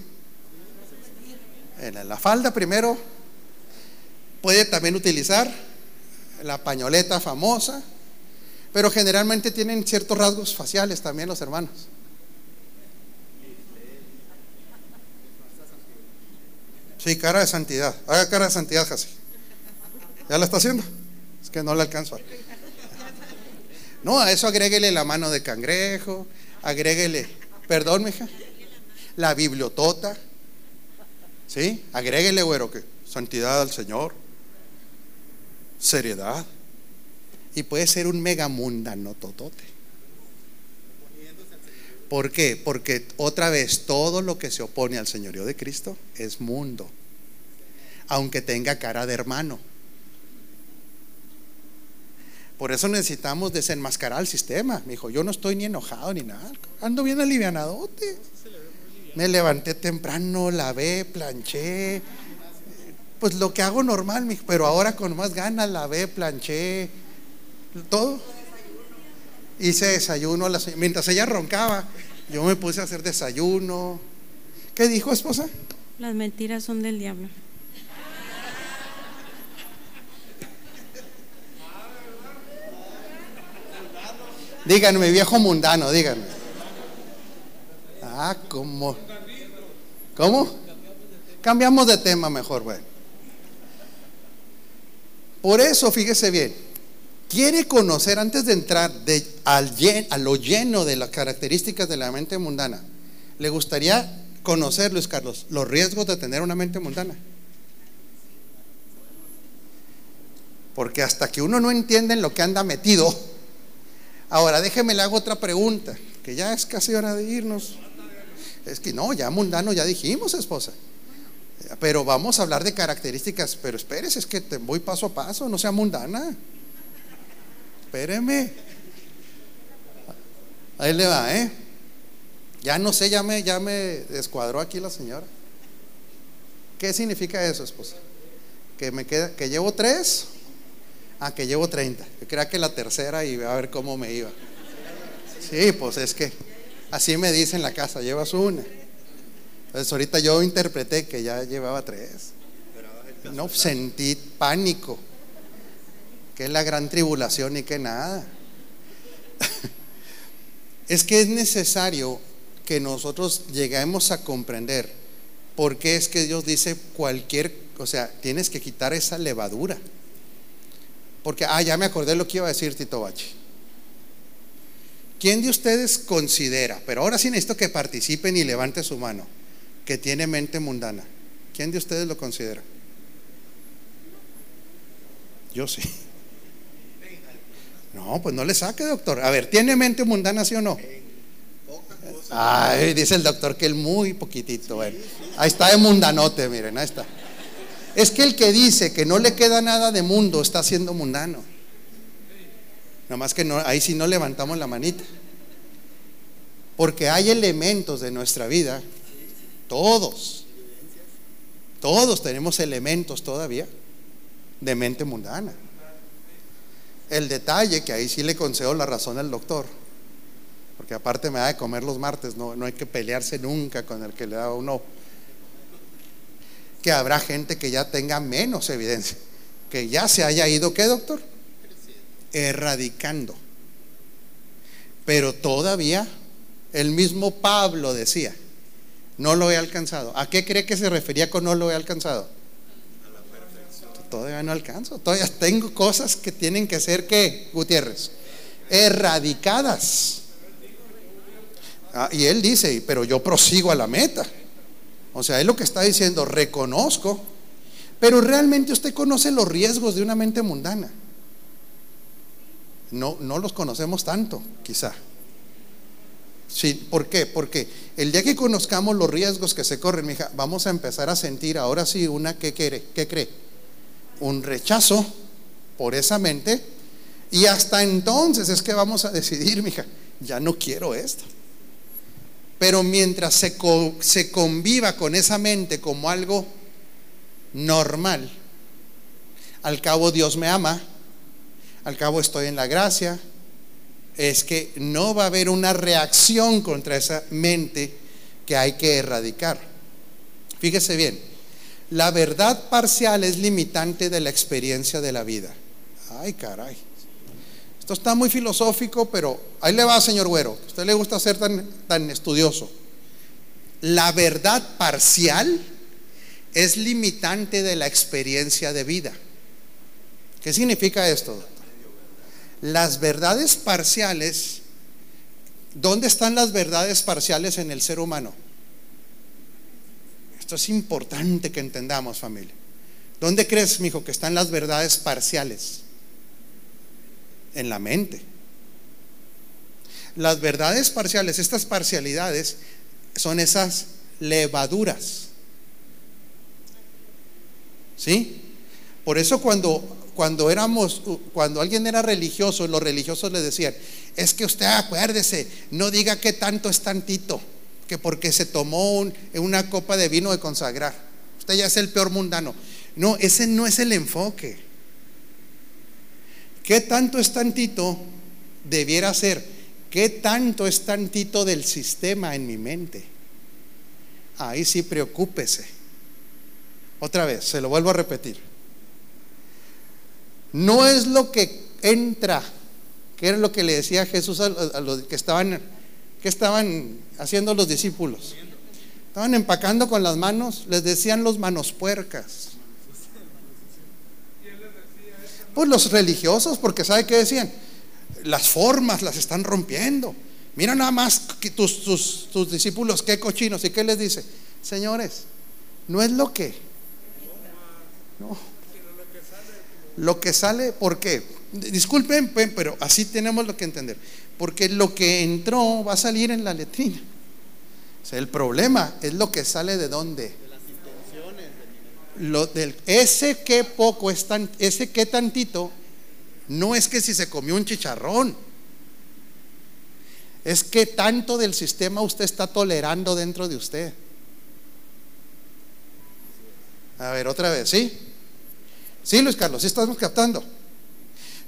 En la falda primero puede también utilizar la pañoleta famosa, pero generalmente tienen ciertos rasgos faciales también los hermanos. Sí, cara de santidad. Haga cara de santidad, José. ¿Ya la está haciendo? Es que no le alcanzo. No, a eso agréguele la mano de cangrejo, agréguele, perdón, mija, la bibliotota, ¿sí? Agréguele, güero, que santidad al Señor, seriedad, y puede ser un mega mundano totote. ¿Por qué? Porque otra vez todo lo que se opone al señorío de Cristo es mundo, aunque tenga cara de hermano. Por eso necesitamos desenmascarar el sistema. Me dijo, yo no estoy ni enojado ni nada. Ando bien alivianadote. Me levanté temprano, lavé, planché. Pues lo que hago normal, pero ahora con más ganas lavé, planché, todo. Hice desayuno mientras ella roncaba. Yo me puse a hacer desayuno. ¿Qué dijo esposa? Las mentiras son del diablo. Díganme, viejo mundano, díganme. Ah, ¿cómo? ¿Cómo? Cambiamos de tema mejor, bueno. Por eso, fíjese bien, quiere conocer antes de entrar a lo lleno de las características de la mente mundana. ¿Le gustaría conocer, Luis Carlos, los riesgos de tener una mente mundana? Porque hasta que uno no entiende en lo que anda metido, Ahora, déjeme le hago otra pregunta, que ya es casi hora de irnos. Es que no, ya mundano, ya dijimos, esposa. Pero vamos a hablar de características. Pero espérese, es que te voy paso a paso, no sea mundana. Espéreme. Ahí le va, ¿eh? Ya no sé, ya me, ya me descuadró aquí la señora. ¿Qué significa eso, esposa? Que me queda, que llevo tres, a que llevo 30. Yo creía que la tercera y a ver cómo me iba. Sí, pues es que así me dice en la casa, llevas una. Entonces ahorita yo interpreté que ya llevaba tres. No, sentí pánico. Que es la gran tribulación y que nada. Es que es necesario que nosotros lleguemos a comprender por qué es que Dios dice cualquier, o sea, tienes que quitar esa levadura. Porque, ah, ya me acordé lo que iba a decir Tito Bachi. ¿Quién de ustedes considera, pero ahora sí necesito que participen y levante su mano, que tiene mente mundana? ¿Quién de ustedes lo considera? Yo sí. No, pues no le saque, doctor. A ver, ¿tiene mente mundana, sí o no? Ay, dice el doctor que él muy poquitito. Ahí está de mundanote, miren, ahí está. Es que el que dice que no le queda nada de mundo está siendo mundano. Nada más que no, ahí sí no levantamos la manita. Porque hay elementos de nuestra vida, todos, todos tenemos elementos todavía de mente mundana. El detalle, que ahí sí le concedo la razón al doctor, porque aparte me da de comer los martes, no, no hay que pelearse nunca con el que le da uno. Que habrá gente que ya tenga menos evidencia, que ya se haya ido, ¿qué doctor? Erradicando. Pero todavía el mismo Pablo decía, no lo he alcanzado. ¿A qué cree que se refería con no lo he alcanzado? todavía no alcanzo, todavía tengo cosas que tienen que ser que, Gutiérrez, erradicadas. Ah, y él dice, pero yo prosigo a la meta. O sea, él lo que está diciendo, reconozco, pero realmente usted conoce los riesgos de una mente mundana. No, no los conocemos tanto, quizá. Sí, ¿por qué? Porque el día que conozcamos los riesgos que se corren, mija, vamos a empezar a sentir ahora sí una que quiere, ¿qué cree? un rechazo por esa mente y hasta entonces es que vamos a decidir, mija, ya no quiero esto. Pero mientras se, se conviva con esa mente como algo normal, al cabo Dios me ama, al cabo estoy en la gracia, es que no va a haber una reacción contra esa mente que hay que erradicar. Fíjese bien, la verdad parcial es limitante de la experiencia de la vida. Ay, caray. Esto está muy filosófico, pero ahí le va, señor Güero. A usted le gusta ser tan, tan estudioso. La verdad parcial es limitante de la experiencia de vida. ¿Qué significa esto? Las verdades parciales, ¿dónde están las verdades parciales en el ser humano? es importante que entendamos, familia. ¿Dónde crees, mi hijo, que están las verdades parciales? En la mente. Las verdades parciales, estas parcialidades, son esas levaduras. ¿Sí? Por eso cuando, cuando éramos, cuando alguien era religioso, los religiosos le decían, es que usted acuérdese, no diga que tanto es tantito que porque se tomó una copa de vino de consagrar. Usted ya es el peor mundano. No, ese no es el enfoque. ¿Qué tanto es tantito debiera ser? ¿Qué tanto es tantito del sistema en mi mente? Ahí sí preocúpese. Otra vez, se lo vuelvo a repetir. No es lo que entra, que era lo que le decía Jesús a, los que estaban ¿Qué estaban haciendo los discípulos? Estaban empacando con las manos, les decían los manos puercas. Pues los religiosos, porque ¿sabe qué decían? Las formas las están rompiendo. Mira nada más que tus, tus discípulos, qué cochinos. ¿Y qué les dice? Señores, no es lo que. No. Lo que sale, ¿por qué? Disculpen, pero así tenemos lo que entender porque lo que entró va a salir en la letrina. O sea, el problema es lo que sale de dónde. De las intenciones. Lo del, ese que poco es tan, ese que tantito, no es que si se comió un chicharrón. Es que tanto del sistema usted está tolerando dentro de usted. A ver, otra vez, ¿sí? Sí, Luis Carlos, ¿sí estamos captando?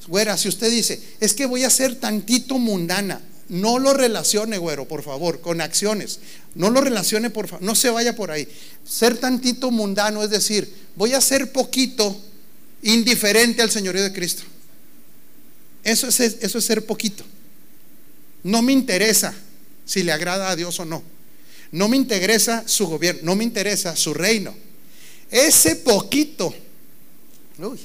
Güera, si usted dice, es que voy a ser tantito mundana, no lo relacione, güero, por favor, con acciones. No lo relacione, por favor, no se vaya por ahí. Ser tantito mundano es decir, voy a ser poquito indiferente al señorío de Cristo. Eso es, eso es ser poquito. No me interesa si le agrada a Dios o no. No me interesa su gobierno, no me interesa su reino. Ese poquito, uy,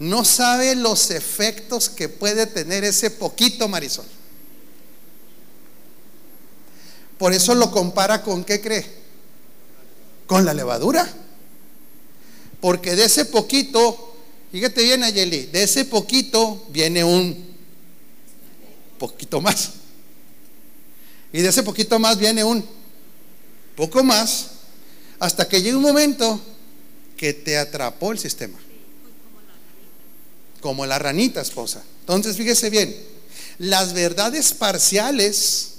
no sabe los efectos que puede tener ese poquito, Marisol. Por eso lo compara con qué cree? Con la levadura. Porque de ese poquito, fíjate bien, Ayeli, de ese poquito viene un poquito más. Y de ese poquito más viene un poco más, hasta que llega un momento que te atrapó el sistema como la ranita, esposa. Entonces, fíjese bien, las verdades parciales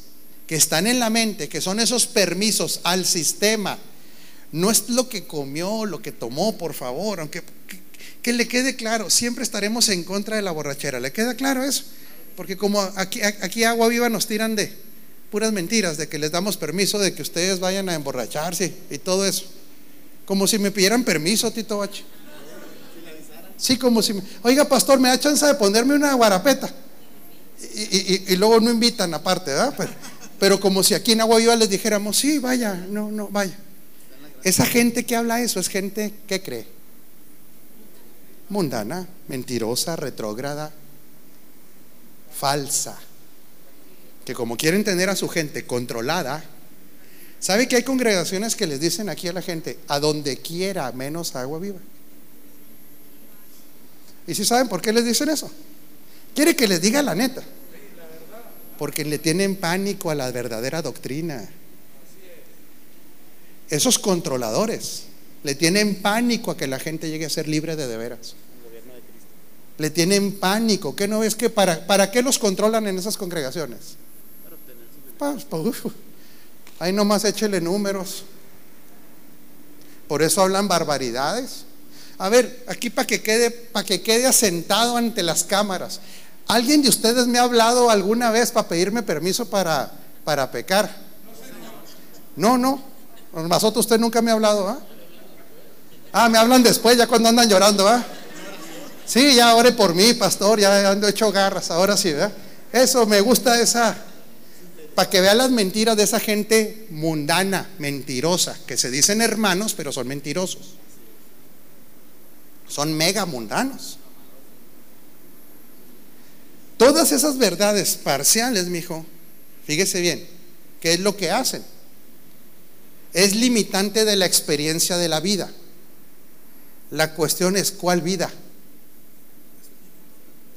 que están en la mente, que son esos permisos al sistema, no es lo que comió, lo que tomó, por favor, aunque que, le quede claro, siempre estaremos en contra de la borrachera. ¿Le queda claro eso? Porque como aquí, aquí agua viva nos tiran de puras mentiras, de que les damos permiso de que ustedes vayan a emborracharse y todo eso. Como si me pidieran permiso, Tito Bache. Sí, como si, oiga, pastor, me da chance de ponerme una guarapeta. Y, luego no invitan aparte, ¿verdad? Pero, como si aquí en Agua Viva les dijéramos, sí, vaya, no, no, vaya. Esa gente que habla eso es gente que cree. Mundana, mentirosa, retrógrada, falsa. Que como quieren tener a su gente controlada, ¿sabe que hay congregaciones que les dicen aquí a la gente, a donde quiera menos agua viva? ¿Y si saben por qué les dicen eso? Quiere que les diga la neta. Porque le tienen pánico a la verdadera doctrina. Esos controladores le tienen pánico a que la gente llegue a ser libre de de veras. Le tienen pánico. ¿Qué no ves que para, para qué los controlan en esas congregaciones? Pues, pues, ahí nomás échele números. Por eso hablan barbaridades. A ver, aquí para que quede, para que quede asentado ante las cámaras. ¿Alguien de ustedes me ha hablado alguna vez para pedirme permiso para, para pecar? No, no. Nosotros usted nunca me ha hablado, ¿ah? Ah, me hablan después, ya cuando andan llorando, ¿ah? Sí, ya ore por mí, pastor, ya ando hecho garras, ahora sí, ¿verdad? Eso, me gusta esa, para que vean las mentiras de esa gente mundana, mentirosa, que se dicen hermanos, pero son mentirosos. Son mega mundanos. Todas esas verdades parciales, mi hijo, fíjese bien, ¿qué es lo que hacen? Es limitante de la experiencia de la vida. La cuestión es, ¿cuál vida?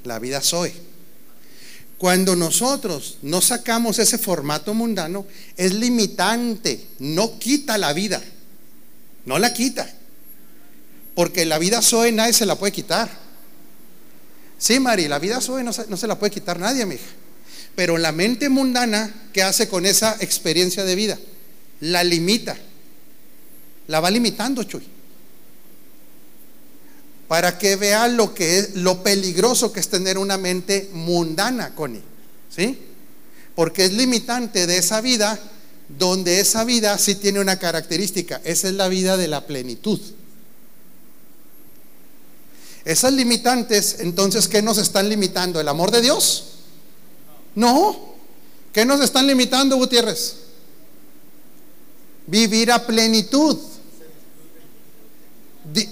La vida soy. Cuando nosotros no sacamos ese formato mundano, es limitante, no quita la vida, no la quita. Porque la vida Zoe nadie se la puede quitar. Sí, Mari, la vida Zoe no se, no se la puede quitar nadie, mija. Pero la mente mundana, ¿qué hace con esa experiencia de vida? La limita. La va limitando, Chuy. Para que vea lo que es lo peligroso que es tener una mente mundana, Connie. ¿Sí? Porque es limitante de esa vida, donde esa vida sí tiene una característica. Esa es la vida de la plenitud. Esas limitantes, entonces, ¿qué nos están limitando? ¿El amor de Dios? No. ¿Qué nos están limitando, Gutiérrez? Vivir a plenitud.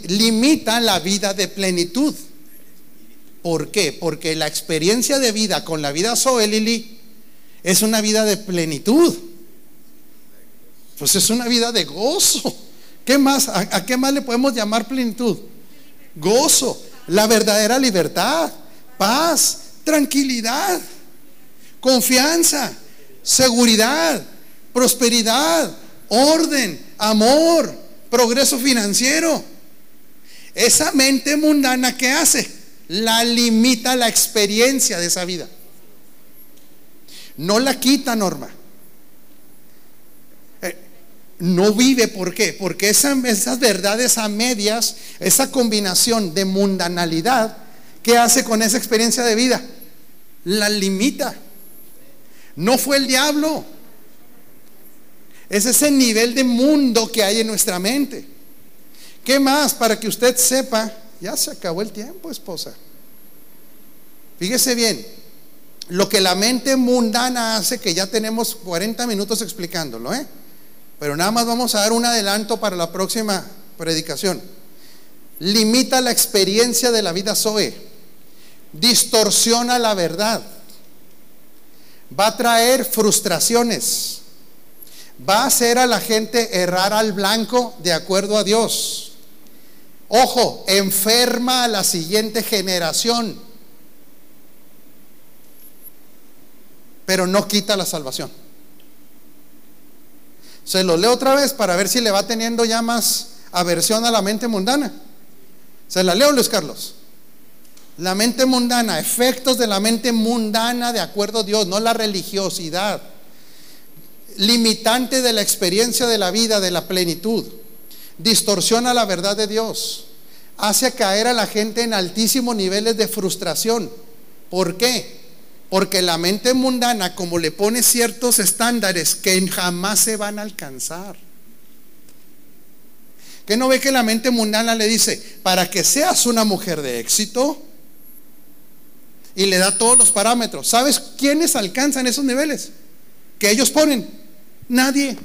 Limita la vida de plenitud. ¿Por qué? Porque la experiencia de vida con la vida Zoe Lili es una vida de plenitud. Pues es una vida de gozo. ¿Qué más? ¿A, qué más le podemos llamar plenitud? gozo, la verdadera libertad, paz, tranquilidad, confianza, seguridad, prosperidad, orden, amor, progreso financiero. Esa mente mundana que hace la limita la experiencia de esa vida. No la quita, Norma. Eh, no vive. ¿Por qué? Porque esas verdades a medias, esa combinación de mundanalidad, ¿qué hace con esa experiencia de vida? La limita. No fue el diablo. Es ese nivel de mundo que hay en nuestra mente. ¿Qué más? Para que usted sepa, ya se acabó el tiempo, esposa. Fíjese bien, lo que la mente mundana hace, que ya tenemos 40 minutos explicándolo, ¿eh? pero nada más vamos a dar un adelanto para la próxima predicación. Limita la experiencia de la vida Zoe, distorsiona la verdad, va a traer frustraciones, va a hacer a la gente errar al blanco de acuerdo a Dios. Ojo, enferma a la siguiente generación, pero no quita la salvación. Se lo leo otra vez para ver si le va teniendo ya más aversión a la mente mundana. Se la leo, Luis Carlos. La mente mundana, efectos de la mente mundana de acuerdo a Dios, no la religiosidad. Limitante de la experiencia de la vida, de la plenitud. Distorsiona la verdad de Dios. Hace caer a la gente en altísimos niveles de frustración. ¿Por qué? Porque la mente mundana, como le pone ciertos estándares que jamás se van a alcanzar. ¿Qué no ve que la mente mundana le dice, para que seas una mujer de éxito, y le da todos los parámetros. ¿Sabes quiénes alcanzan esos niveles? Que ellos ponen. Nadie.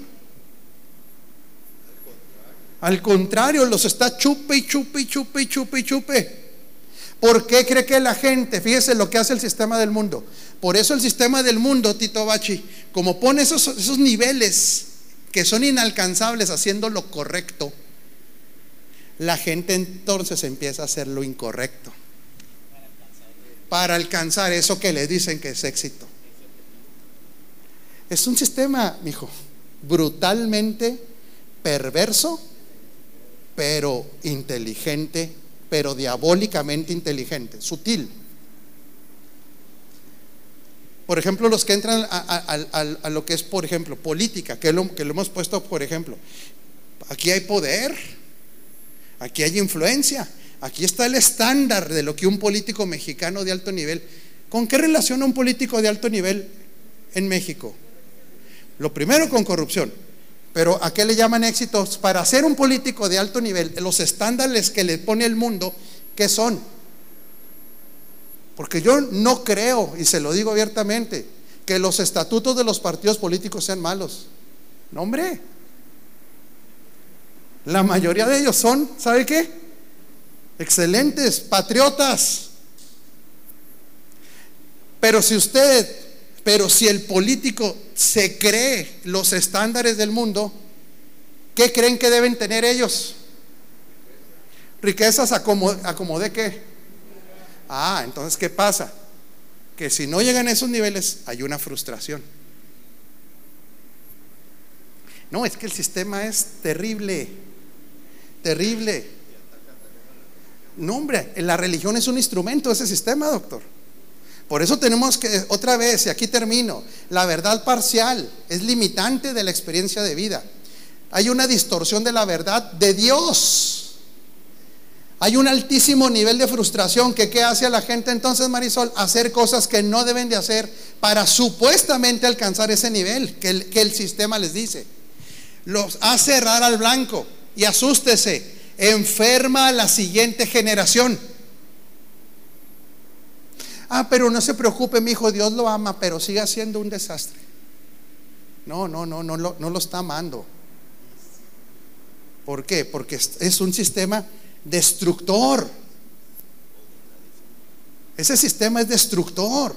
Al contrario, los está chupe y chupe y chupe y chupe y chupe. ¿Por qué cree que la gente, fíjese lo que hace el sistema del mundo? Por eso el sistema del mundo, Tito Bachi, como pone esos, esos niveles que son inalcanzables haciendo lo correcto, la gente entonces empieza a hacer lo incorrecto para alcanzar eso que le dicen que es éxito. Es un sistema, mijo, brutalmente perverso, pero inteligente, pero diabólicamente inteligente, sutil. Por ejemplo, los que entran a, lo que es, por ejemplo, política, que lo, que lo hemos puesto, por ejemplo, aquí hay poder, aquí hay influencia, Aquí está el estándar de lo que un político mexicano de alto nivel. ¿Con qué relaciona un político de alto nivel en México? Lo primero con corrupción. Pero ¿a qué le llaman éxitos? Para ser un político de alto nivel, los estándares que le pone el mundo, ¿qué son? Porque yo no creo, y se lo digo abiertamente, que los estatutos de los partidos políticos sean malos. No, hombre. La mayoría de ellos son, ¿sabe qué? excelentes, patriotas. Pero si usted, pero si el político se cree los estándares del mundo, ¿qué creen que deben tener ellos? Riquezas a como, de qué. Ah, entonces, ¿qué pasa? Que si no llegan a esos niveles, hay una frustración. No, es que el sistema es terrible, terrible. No, hombre, la religión es un instrumento de ese sistema, doctor. Por eso tenemos que, otra vez, y aquí termino, la verdad parcial es limitante de la experiencia de vida. Hay una distorsión de la verdad de Dios. Hay un altísimo nivel de frustración que ¿qué hace a la gente entonces, Marisol? Hacer cosas que no deben de hacer para supuestamente alcanzar ese nivel que el, que el sistema les dice. Los hace errar al blanco y asústese enferma a la siguiente generación. Ah, pero no se preocupe, mi hijo, Dios lo ama, pero sigue siendo un desastre. No, no, no, no, no lo está amando. ¿Por qué? Porque es un sistema destructor. Ese sistema es destructor.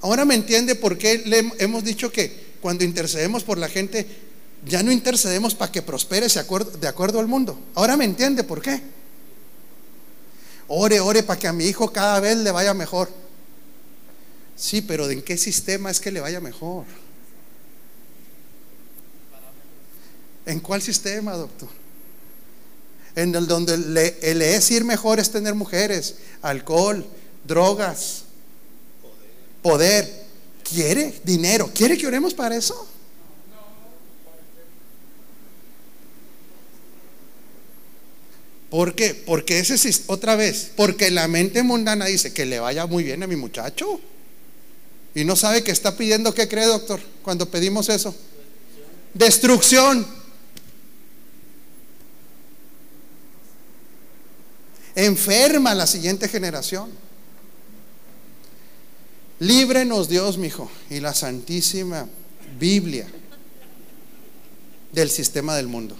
Ahora me entiende por qué le hemos dicho que cuando intercedemos por la gente ya no intercedemos para que prospere de acuerdo al mundo. Ahora me entiende por qué. Ore, ore para que a mi hijo cada vez le vaya mejor. Sí, pero ¿en qué sistema es que le vaya mejor? ¿En cuál sistema, doctor? En el donde le, es ir mejor es tener mujeres, alcohol, drogas, poder. ¿Quiere dinero? ¿Quiere que oremos para eso? ¿Por qué? Porque ese es otra vez, porque la mente mundana dice que le vaya muy bien a mi muchacho. Y no sabe que está pidiendo, ¿qué cree, doctor? Cuando pedimos eso. Destrucción. Enferma la siguiente generación. Líbrenos Dios, mi hijo, y la Santísima Biblia del sistema del mundo.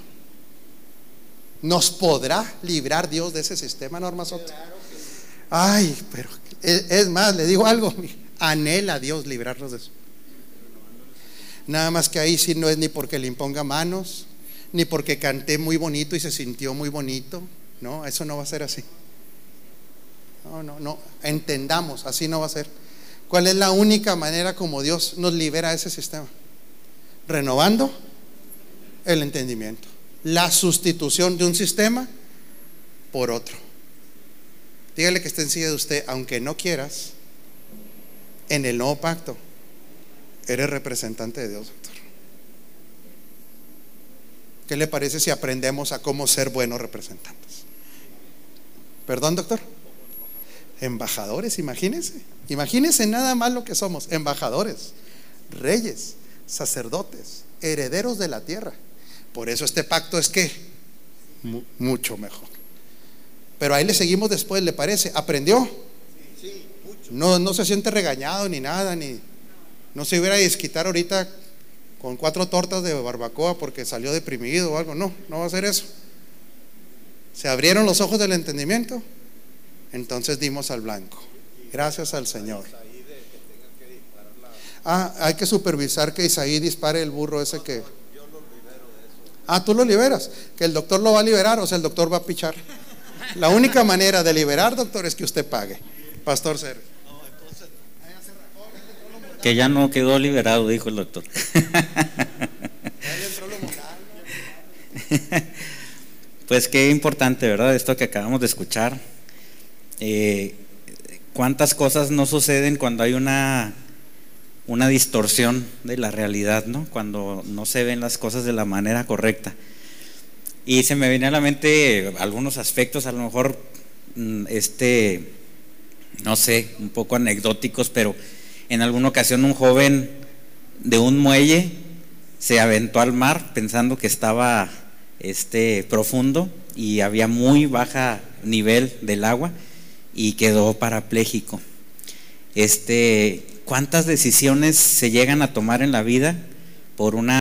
¿Nos podrá librar Dios de ese sistema, Norma Soto? Ay, pero es más, le digo algo, anhela Dios librarnos de eso. Nada más que ahí sí no es ni porque le imponga manos, ni porque canté muy bonito y se sintió muy bonito. No, eso no va a ser así. No, no, no. Entendamos, así no va a ser. ¿Cuál es la única manera como Dios nos libera de ese sistema? Renovando el entendimiento la sustitución de un sistema por otro. Dígale que esté encima de usted, aunque no quieras, en el nuevo pacto, eres representante de Dios, doctor. ¿Qué le parece si aprendemos a cómo ser buenos representantes? ¿Perdón, doctor? Embajadores, imagínense. Imagínense nada más lo que somos, embajadores, reyes, sacerdotes, herederos de la tierra. Por eso este pacto es que mucho mejor. Pero ahí le seguimos después, ¿le parece? ¿Aprendió? No, no se siente regañado ni nada, ni no se hubiera a desquitar ahorita con cuatro tortas de barbacoa porque salió deprimido o algo. No, no va a hacer eso. Se abrieron los ojos del entendimiento, entonces dimos al blanco. Gracias al Señor. Ah, hay que supervisar que Isaí dispare el burro ese que Ah, tú lo liberas. Que el doctor lo va a liberar o sea, el doctor va a pichar. La única manera de liberar, doctor, es que usted pague. Pastor Ser. Que ya no quedó liberado, dijo el doctor. Pues qué importante, ¿verdad? Esto que acabamos de escuchar. Eh, ¿Cuántas cosas no suceden cuando hay una una distorsión de la realidad, ¿no? Cuando no se ven las cosas de la manera correcta. Y se me viene a la mente algunos aspectos, a lo mejor, mm, este, no sé, un poco anecdóticos, pero en alguna ocasión un joven de un muelle se aventó al mar pensando que estaba este, profundo y había muy baja nivel del agua y quedó parapléjico. Este, ¿Cuántas decisiones se llegan a tomar en la vida por una